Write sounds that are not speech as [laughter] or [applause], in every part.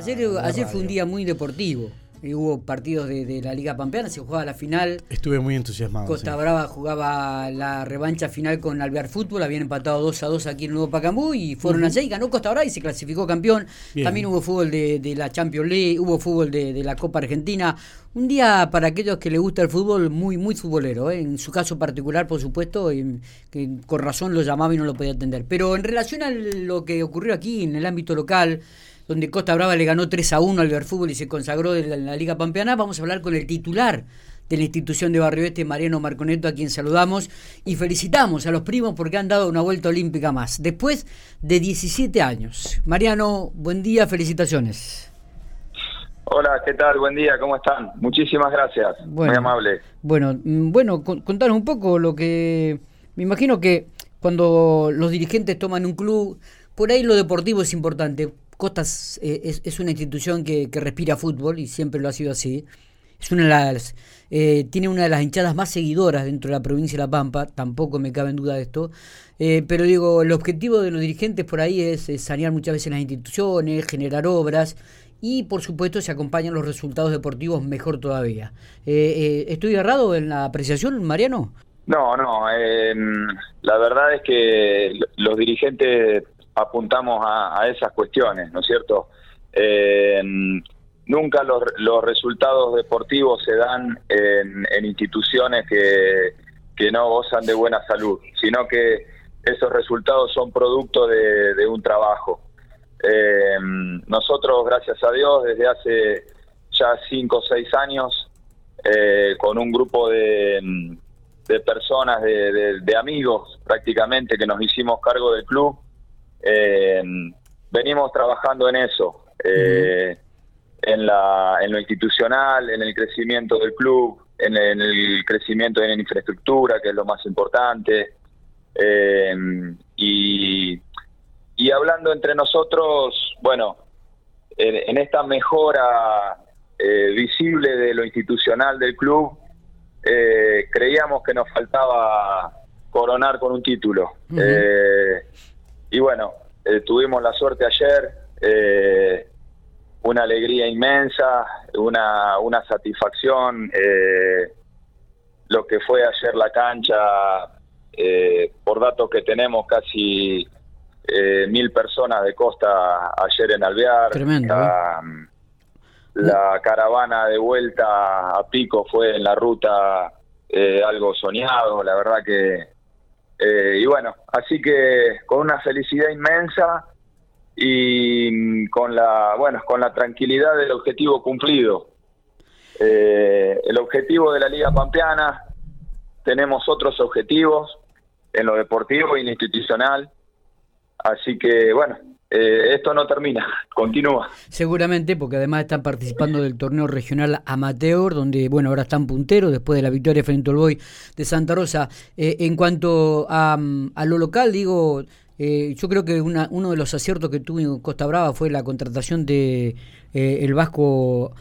Ayer, ayer fue un día muy deportivo. Hubo partidos de, la Liga Pampeana, se jugaba la final. Estuve muy entusiasmado. Costa Brava jugaba la revancha final con Alvear Fútbol, habían empatado 2 a 2 aquí en Nuevo Pacambú y fueron allá y ganó Costa Brava y se clasificó campeón. También hubo fútbol de, la Champions League, hubo fútbol de, la Copa Argentina. Un día para aquellos que les gusta el fútbol muy, muy futbolero, ¿eh? en su caso particular, por supuesto, y, que con razón lo llamaba y no lo podía atender. Pero en relación a lo que ocurrió aquí en el ámbito local, donde Costa Brava le ganó 3 a 1 al Ver Fútbol y se consagró en la, Liga Pampeana, vamos a hablar con el titular de la institución de Barrio Este, Mariano Marconeto, a quien saludamos y felicitamos a los primos porque han dado una vuelta olímpica más, después de 17 años. Mariano, buen día, felicitaciones. Hola, ¿qué tal? Buen día, ¿cómo están? Muchísimas gracias, muy amable. Bueno, mm, bueno, contanos un poco lo que... Me imagino que cuando los dirigentes toman un club, por ahí lo deportivo es importante. Costas eh, es, una institución que, respira fútbol y siempre lo ha sido así. Es una de las, eh, tiene una de las hinchadas más seguidoras dentro de la provincia de La Pampa, tampoco me cabe en duda de esto. Eh, pero digo, el objetivo de los dirigentes por ahí es, sanear muchas veces las instituciones, generar obras y por supuesto se acompañan los resultados deportivos mejor todavía. ¿Estoy errado en la apreciación, Mariano? No, no. la verdad es que los dirigentes apuntamos a, esas cuestiones, ¿no es cierto? Eh, nunca los, resultados deportivos se dan en, instituciones que, no gozan de buena salud, sino que esos resultados son producto de, un trabajo. Eh, nosotros, gracias a Dios, desde hace ya cinco o seis años, eh, con un grupo de, personas, de amigos prácticamente, que nos hicimos cargo del club, eh, venimos trabajando en eso, eh, en, la, en lo institucional, en el crecimiento del club, en, el crecimiento de la infraestructura, que es lo más importante. Eh, y, y hablando entre nosotros, bueno, en, esta mejora eh, visible de lo institucional del club, creíamos que nos faltaba coronar con un título. Y bueno, eh, tuvimos la suerte ayer, eh, una alegría inmensa, una, una satisfacción. Eh, lo que fue ayer la cancha, por datos que tenemos, casi mil personas de costa ayer en Alvear. Tremendo. La, la caravana de vuelta a Pico fue en la ruta algo soñado, la verdad que eh, y bueno, así que con una felicidad inmensa y con la, bueno, con la tranquilidad del objetivo cumplido. Eh, el objetivo de la Liga Pampeana, tenemos otros objetivos en lo deportivo y en lo institucional, así que bueno, eh, esto no termina, continúa. Seguramente, porque además están participando del torneo regional amateur, donde, bueno, ahora están punteros después de la victoria frente al Boy de Santa Rosa. Eh, en cuanto a, lo local, digo, eh, yo creo que una, uno de los aciertos que tuvo Costa Brava fue la contratación de el vasco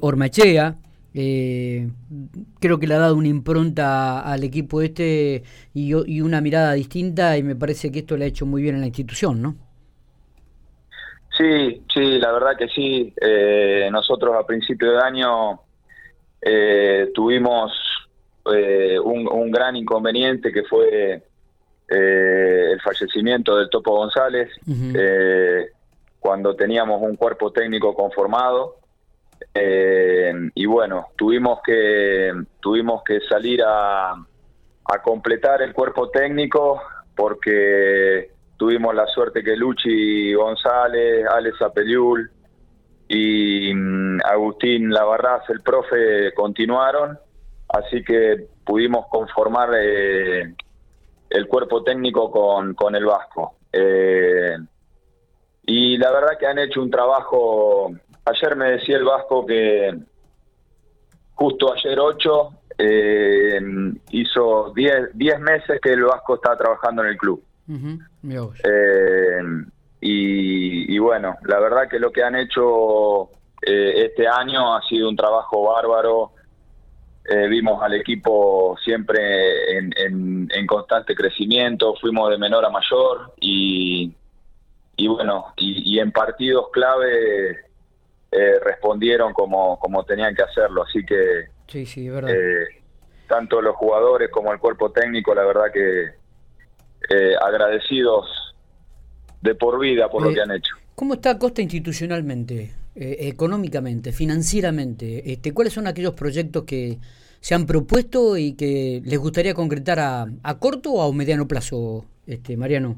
Ormachea. creo que le ha dado una impronta al equipo este y, y una mirada distinta y me parece que esto le ha hecho muy bien en la institución, ¿no? Sí, sí, la verdad que sí. Eh, nosotros a principio de año eh, tuvimos eh, un, gran inconveniente que fue el fallecimiento del Topo González cuando teníamos un cuerpo técnico conformado y bueno tuvimos que tuvimos que salir a, a completar el cuerpo técnico porque tuvimos la suerte que Luchi González, Alex Apeliul y mm, Agustín Lavarraz, el profe, continuaron, así que pudimos conformar eh, el cuerpo técnico con, con el Vasco. Eh, y la verdad que han hecho un trabajo, ayer me decía el Vasco que justo ayer 8 eh, hizo 10 meses que el Vasco está trabajando en el club. Eh, y, bueno, la verdad que lo que han hecho eh, este año ha sido un trabajo bárbaro. Eh, vimos al equipo siempre en, constante crecimiento, fuimos de menor a mayor y, y bueno, y, en partidos clave eh, respondieron como, como tenían que hacerlo. Así que sí, sí, verdad. Eh, tanto los jugadores como el cuerpo técnico, la verdad que eh, agradecidos de por vida por lo que han hecho. ¿Cómo está Costa institucionalmente, económicamente, financieramente? Este, ¿Cuáles son aquellos proyectos que se han propuesto y que les gustaría concretar a, a corto o a mediano plazo, este, Mariano?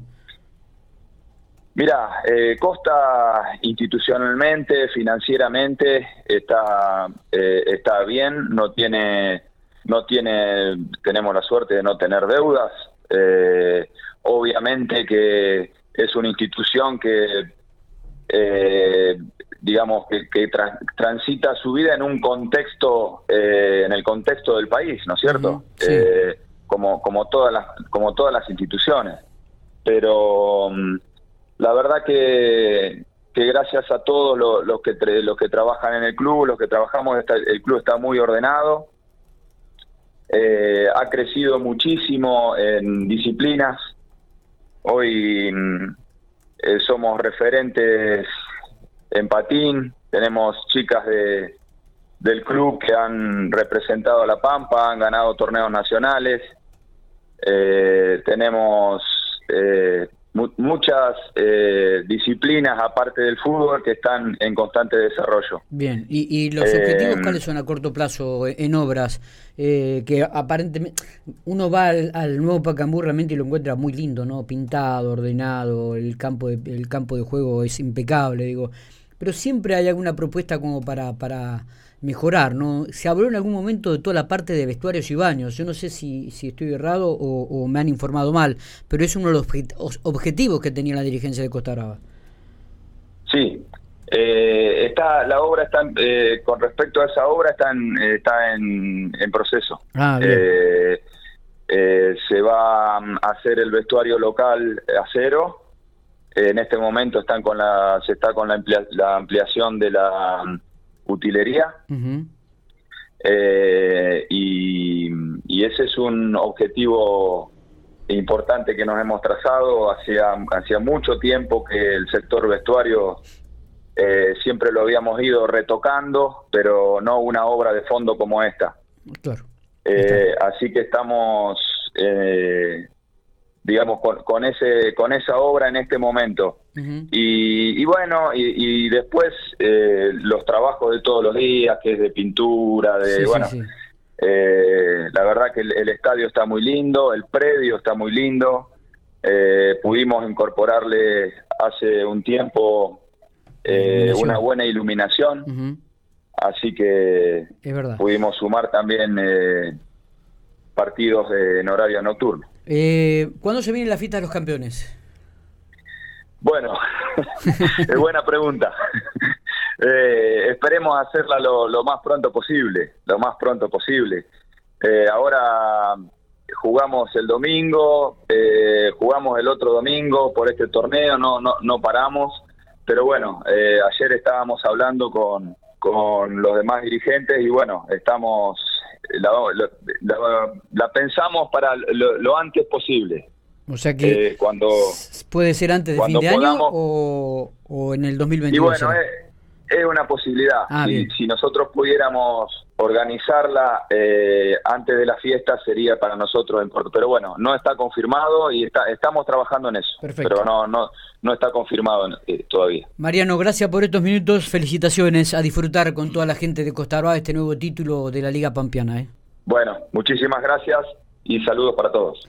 Mira, eh, Costa institucionalmente, financieramente está eh, está bien, no tiene no tiene tenemos la suerte de no tener deudas. Eh, obviamente que es una institución que digamos que, transita su vida en un contexto en el contexto del país, ¿no es cierto? como como todas las como todas las instituciones, pero mm, la verdad que, que gracias a todos los, que los que trabajan en el club, los que trabajamos, el club está muy ordenado, eh, ha crecido muchísimo en disciplinas. Hoy mm, eh, somos referentes en patín, tenemos chicas de, del club que han representado a La Pampa, han ganado torneos nacionales, eh, tenemos muchas eh, disciplinas aparte del fútbol que están en constante desarrollo. Bien, ¿y, los objetivos eh, cuáles son a corto plazo en obras? Eh, que aparentemente uno va al, nuevo Pacambú realmente y lo encuentra muy lindo, ¿no? Pintado, ordenado, el campo de, el campo de juego es impecable, digo. Pero siempre hay alguna propuesta como para... para mejorar, ¿no? Se habló en algún momento de toda la parte de vestuarios y baños. Yo no sé si, si estoy errado o, me han informado mal, pero es uno de los objetivos que tenía la dirigencia de Costa Brava. Sí, eh, está la obra está eh, con respecto a esa obra está en, está en, proceso. Ah, eh, se va a hacer el vestuario local a cero. En este momento están con la se está con la, la ampliación de la utilería. Eh, y, ese es un objetivo importante que nos hemos trazado. Hacía, hacía mucho tiempo que el sector vestuario eh, siempre lo habíamos ido retocando, pero no una obra de fondo como esta. Claro. Eh, así que estamos digamos, con, con, ese, con esa obra en este momento. y, bueno, y, después eh, los trabajos de todos los días, que es de pintura, de, bueno, eh, la verdad que el, estadio está muy lindo, el predio está muy lindo, eh, pudimos incorporarle hace un tiempo una buena iluminación, así que pudimos sumar también partidos en horario nocturno. Eh, ¿Cuándo se viene la fiesta de los campeones? Bueno, [laughs] es buena pregunta. Eh, esperemos hacerla lo, más pronto posible, lo más pronto posible. Eh, ahora jugamos el domingo, jugamos el otro domingo por este torneo, no, no, no paramos, pero bueno, ayer estábamos hablando con, con los demás dirigentes y bueno, estamos la, pensamos para lo, antes posible. O sea que eh, cuando puede ser antes de fin de año o, en el 2021. Y bueno, es, una posibilidad. Ah, si, nosotros pudiéramos organizarla eh, antes de la fiesta sería para nosotros importante. Pero bueno, no está confirmado y está, estamos trabajando en eso. Pero no, no, no está confirmado eh, todavía. Mariano, gracias por estos minutos. Felicitaciones a disfrutar con toda la gente de Costa Brava este nuevo título de la Liga Pampiana. Bueno, muchísimas gracias y saludos para todos.